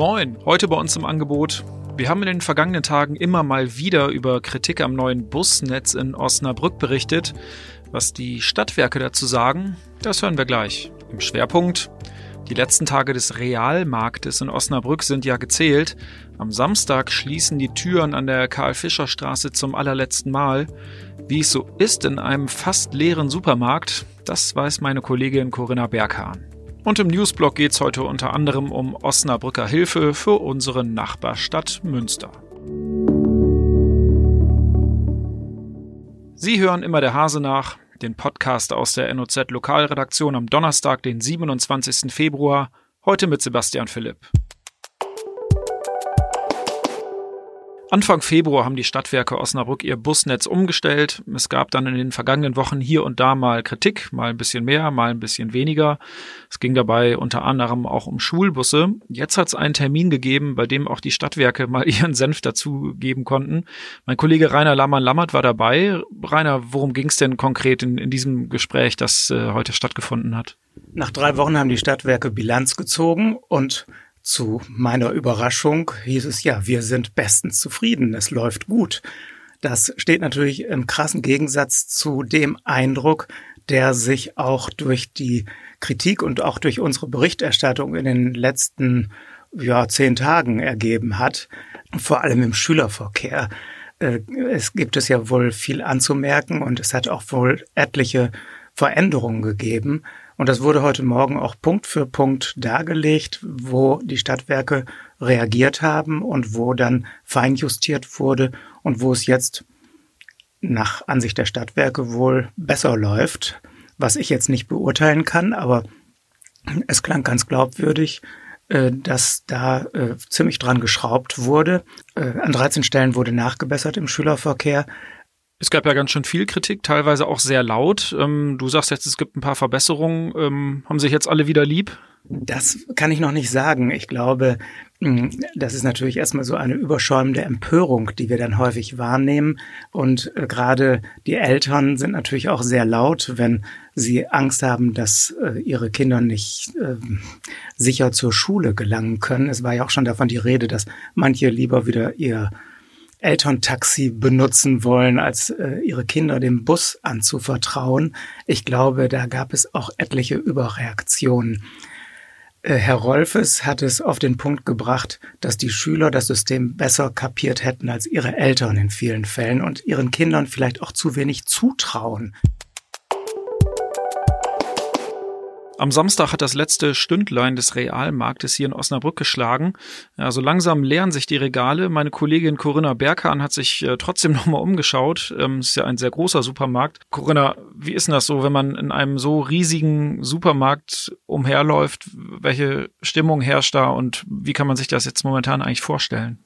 Moin, heute bei uns im Angebot. Wir haben in den vergangenen Tagen immer mal wieder über Kritik am neuen Busnetz in Osnabrück berichtet. Was die Stadtwerke dazu sagen, das hören wir gleich. Im Schwerpunkt die letzten Tage des Realmarktes in Osnabrück sind ja gezählt. Am Samstag schließen die Türen an der Karl-Fischer-Straße zum allerletzten Mal. Wie es so ist in einem fast leeren Supermarkt, das weiß meine Kollegin Corinna Berghahn. Und im Newsblog geht es heute unter anderem um Osnabrücker Hilfe für unsere Nachbarstadt Münster. Sie hören immer der Hase nach, den Podcast aus der NOZ Lokalredaktion am Donnerstag, den 27. Februar, heute mit Sebastian Philipp. Anfang Februar haben die Stadtwerke Osnabrück ihr Busnetz umgestellt. Es gab dann in den vergangenen Wochen hier und da mal Kritik, mal ein bisschen mehr, mal ein bisschen weniger. Es ging dabei unter anderem auch um Schulbusse. Jetzt hat es einen Termin gegeben, bei dem auch die Stadtwerke mal ihren Senf dazu geben konnten. Mein Kollege Rainer Lammann-Lammert war dabei. Rainer, worum ging es denn konkret in, in diesem Gespräch, das äh, heute stattgefunden hat? Nach drei Wochen haben die Stadtwerke Bilanz gezogen und zu meiner Überraschung hieß es ja, wir sind bestens zufrieden, es läuft gut. Das steht natürlich im krassen Gegensatz zu dem Eindruck, der sich auch durch die Kritik und auch durch unsere Berichterstattung in den letzten ja, zehn Tagen ergeben hat, vor allem im Schülerverkehr. Äh, es gibt es ja wohl viel anzumerken und es hat auch wohl etliche Veränderungen gegeben. Und das wurde heute Morgen auch Punkt für Punkt dargelegt, wo die Stadtwerke reagiert haben und wo dann feinjustiert wurde und wo es jetzt nach Ansicht der Stadtwerke wohl besser läuft, was ich jetzt nicht beurteilen kann, aber es klang ganz glaubwürdig, äh, dass da äh, ziemlich dran geschraubt wurde. Äh, an 13 Stellen wurde nachgebessert im Schülerverkehr. Es gab ja ganz schön viel Kritik, teilweise auch sehr laut. Ähm, du sagst jetzt, es gibt ein paar Verbesserungen. Ähm, haben sich jetzt alle wieder lieb? Das kann ich noch nicht sagen. Ich glaube, hm, das ist natürlich erstmal so eine überschäumende Empörung, die wir dann häufig wahrnehmen. Und äh, gerade die Eltern sind natürlich auch sehr laut, wenn sie Angst haben, dass äh, ihre Kinder nicht äh, sicher zur Schule gelangen können. Es war ja auch schon davon die Rede, dass manche lieber wieder ihr Elterntaxi benutzen wollen, als äh, ihre Kinder dem Bus anzuvertrauen. Ich glaube, da gab es auch etliche Überreaktionen. Äh, Herr Rolfes hat es auf den Punkt gebracht, dass die Schüler das System besser kapiert hätten als ihre Eltern in vielen Fällen und ihren Kindern vielleicht auch zu wenig zutrauen. Am Samstag hat das letzte Stündlein des Realmarktes hier in Osnabrück geschlagen. Also langsam leeren sich die Regale. Meine Kollegin Corinna Berghahn hat sich äh, trotzdem nochmal umgeschaut. Ähm, ist ja ein sehr großer Supermarkt. Corinna, wie ist denn das so, wenn man in einem so riesigen Supermarkt umherläuft? Welche Stimmung herrscht da und wie kann man sich das jetzt momentan eigentlich vorstellen?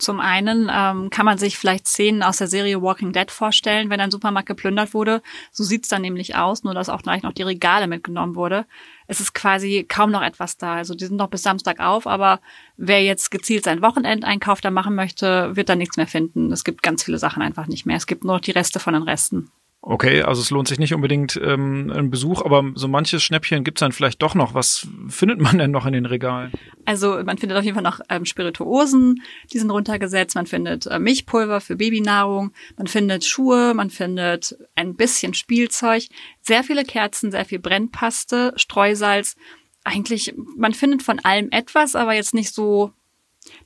Zum einen ähm, kann man sich vielleicht Szenen aus der Serie Walking Dead vorstellen, wenn ein Supermarkt geplündert wurde. So sieht's dann nämlich aus, nur dass auch gleich noch die Regale mitgenommen wurde. Es ist quasi kaum noch etwas da. Also die sind noch bis Samstag auf, aber wer jetzt gezielt seinen Wochenendeinkauf da machen möchte, wird da nichts mehr finden. Es gibt ganz viele Sachen einfach nicht mehr. Es gibt nur noch die Reste von den Resten. Okay, also es lohnt sich nicht unbedingt ähm, ein Besuch, aber so manches Schnäppchen gibt's dann vielleicht doch noch. Was findet man denn noch in den Regalen? Also man findet auf jeden Fall noch ähm, Spirituosen, die sind runtergesetzt. Man findet äh, Milchpulver für Babynahrung, man findet Schuhe, man findet ein bisschen Spielzeug, sehr viele Kerzen, sehr viel Brennpaste, Streusalz. Eigentlich, man findet von allem etwas, aber jetzt nicht so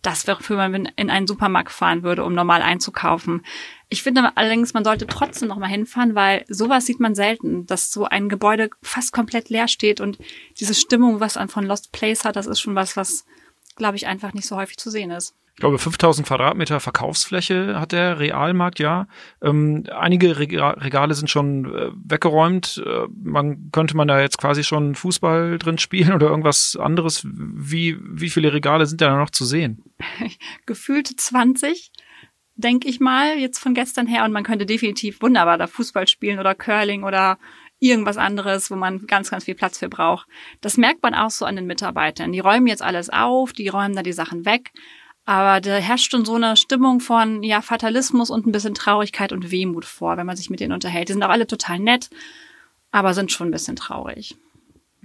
das wäre für man in einen Supermarkt fahren würde, um normal einzukaufen. Ich finde allerdings, man sollte trotzdem noch mal hinfahren, weil sowas sieht man selten, dass so ein Gebäude fast komplett leer steht und diese Stimmung, was man von Lost Place hat, das ist schon was, was, glaube ich, einfach nicht so häufig zu sehen ist ich glaube, 5000 Quadratmeter Verkaufsfläche hat der Realmarkt, ja. Ähm, einige Regale sind schon äh, weggeräumt. Äh, man könnte man da jetzt quasi schon Fußball drin spielen oder irgendwas anderes. Wie, wie viele Regale sind da noch zu sehen? Gefühlte 20, denke ich mal, jetzt von gestern her. Und man könnte definitiv wunderbar da Fußball spielen oder Curling oder irgendwas anderes, wo man ganz, ganz viel Platz für braucht. Das merkt man auch so an den Mitarbeitern. Die räumen jetzt alles auf, die räumen da die Sachen weg. Aber da herrscht schon so eine Stimmung von ja Fatalismus und ein bisschen Traurigkeit und Wehmut vor, wenn man sich mit denen unterhält. Die sind auch alle total nett, aber sind schon ein bisschen traurig.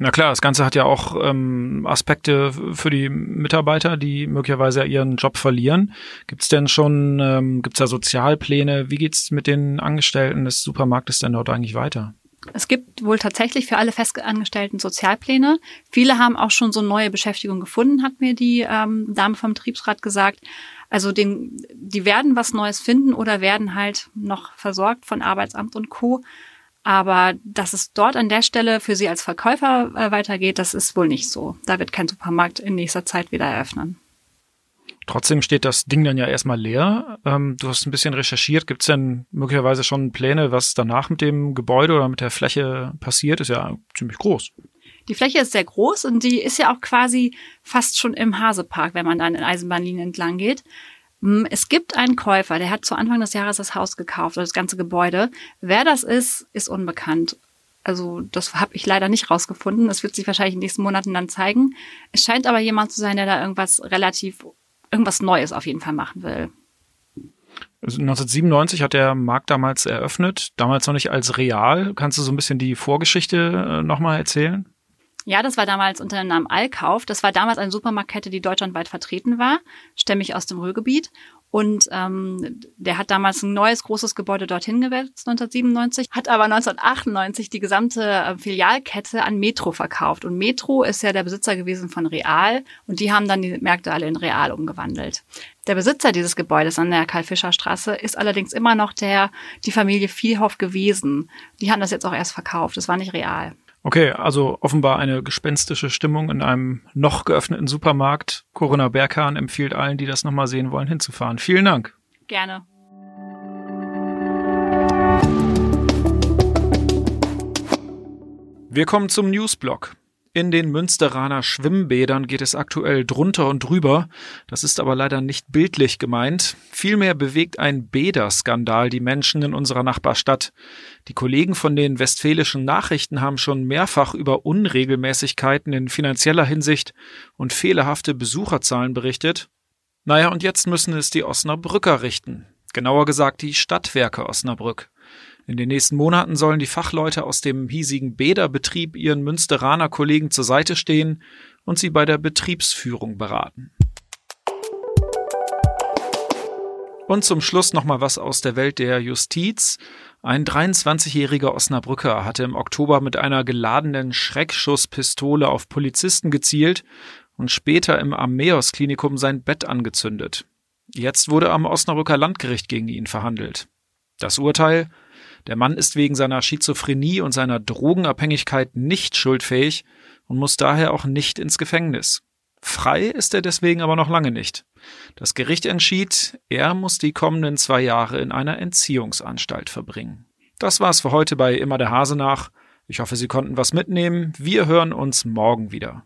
Na klar, das Ganze hat ja auch ähm, Aspekte für die Mitarbeiter, die möglicherweise ihren Job verlieren. Gibt es denn schon, ähm, gibt es da Sozialpläne? Wie geht's mit den Angestellten des Supermarktes denn dort eigentlich weiter? Es gibt wohl tatsächlich für alle Festangestellten Sozialpläne. Viele haben auch schon so neue Beschäftigung gefunden, hat mir die ähm, Dame vom Betriebsrat gesagt. Also den, die werden was Neues finden oder werden halt noch versorgt von Arbeitsamt und Co. Aber dass es dort an der Stelle für Sie als Verkäufer äh, weitergeht, das ist wohl nicht so. Da wird kein Supermarkt in nächster Zeit wieder eröffnen. Trotzdem steht das Ding dann ja erstmal leer. Ähm, du hast ein bisschen recherchiert. Gibt es denn möglicherweise schon Pläne, was danach mit dem Gebäude oder mit der Fläche passiert? Ist ja ziemlich groß. Die Fläche ist sehr groß und die ist ja auch quasi fast schon im Hasepark, wenn man dann in Eisenbahnlinien entlang geht. Hm, es gibt einen Käufer, der hat zu Anfang des Jahres das Haus gekauft oder das ganze Gebäude. Wer das ist, ist unbekannt. Also das habe ich leider nicht rausgefunden. Das wird sich wahrscheinlich in den nächsten Monaten dann zeigen. Es scheint aber jemand zu sein, der da irgendwas relativ, irgendwas Neues auf jeden Fall machen will. 1997 hat der Markt damals eröffnet, damals noch nicht als real. Kannst du so ein bisschen die Vorgeschichte äh, nochmal erzählen? Ja, das war damals unter dem Namen Allkauf. Das war damals eine Supermarktkette, die deutschlandweit vertreten war, stämmig aus dem Ruhrgebiet. Und ähm, der hat damals ein neues großes Gebäude dorthin gewetzt, 1997, hat aber 1998 die gesamte äh, Filialkette an Metro verkauft. Und Metro ist ja der Besitzer gewesen von Real und die haben dann die Märkte alle in Real umgewandelt. Der Besitzer dieses Gebäudes an der Karl-Fischer-Straße ist allerdings immer noch der, die Familie Viehhoff gewesen. Die haben das jetzt auch erst verkauft. Das war nicht real. Okay, also offenbar eine gespenstische Stimmung in einem noch geöffneten Supermarkt. Corinna Berghahn empfiehlt allen, die das nochmal sehen wollen, hinzufahren. Vielen Dank. Gerne. Wir kommen zum Newsblock. In den Münsteraner Schwimmbädern geht es aktuell drunter und drüber. Das ist aber leider nicht bildlich gemeint. Vielmehr bewegt ein Bäderskandal die Menschen in unserer Nachbarstadt. Die Kollegen von den westfälischen Nachrichten haben schon mehrfach über Unregelmäßigkeiten in finanzieller Hinsicht und fehlerhafte Besucherzahlen berichtet. Naja, und jetzt müssen es die Osnabrücker richten. Genauer gesagt die Stadtwerke Osnabrück. In den nächsten Monaten sollen die Fachleute aus dem hiesigen Bäderbetrieb ihren Münsteraner Kollegen zur Seite stehen und sie bei der Betriebsführung beraten. Und zum Schluss nochmal was aus der Welt der Justiz. Ein 23-jähriger Osnabrücker hatte im Oktober mit einer geladenen Schreckschusspistole auf Polizisten gezielt und später im Armeos-Klinikum sein Bett angezündet. Jetzt wurde am Osnabrücker Landgericht gegen ihn verhandelt. Das Urteil der Mann ist wegen seiner Schizophrenie und seiner Drogenabhängigkeit nicht schuldfähig und muss daher auch nicht ins Gefängnis. Frei ist er deswegen aber noch lange nicht. Das Gericht entschied, er muss die kommenden zwei Jahre in einer Entziehungsanstalt verbringen. Das war's für heute bei Immer der Hase nach. Ich hoffe, Sie konnten was mitnehmen. Wir hören uns morgen wieder.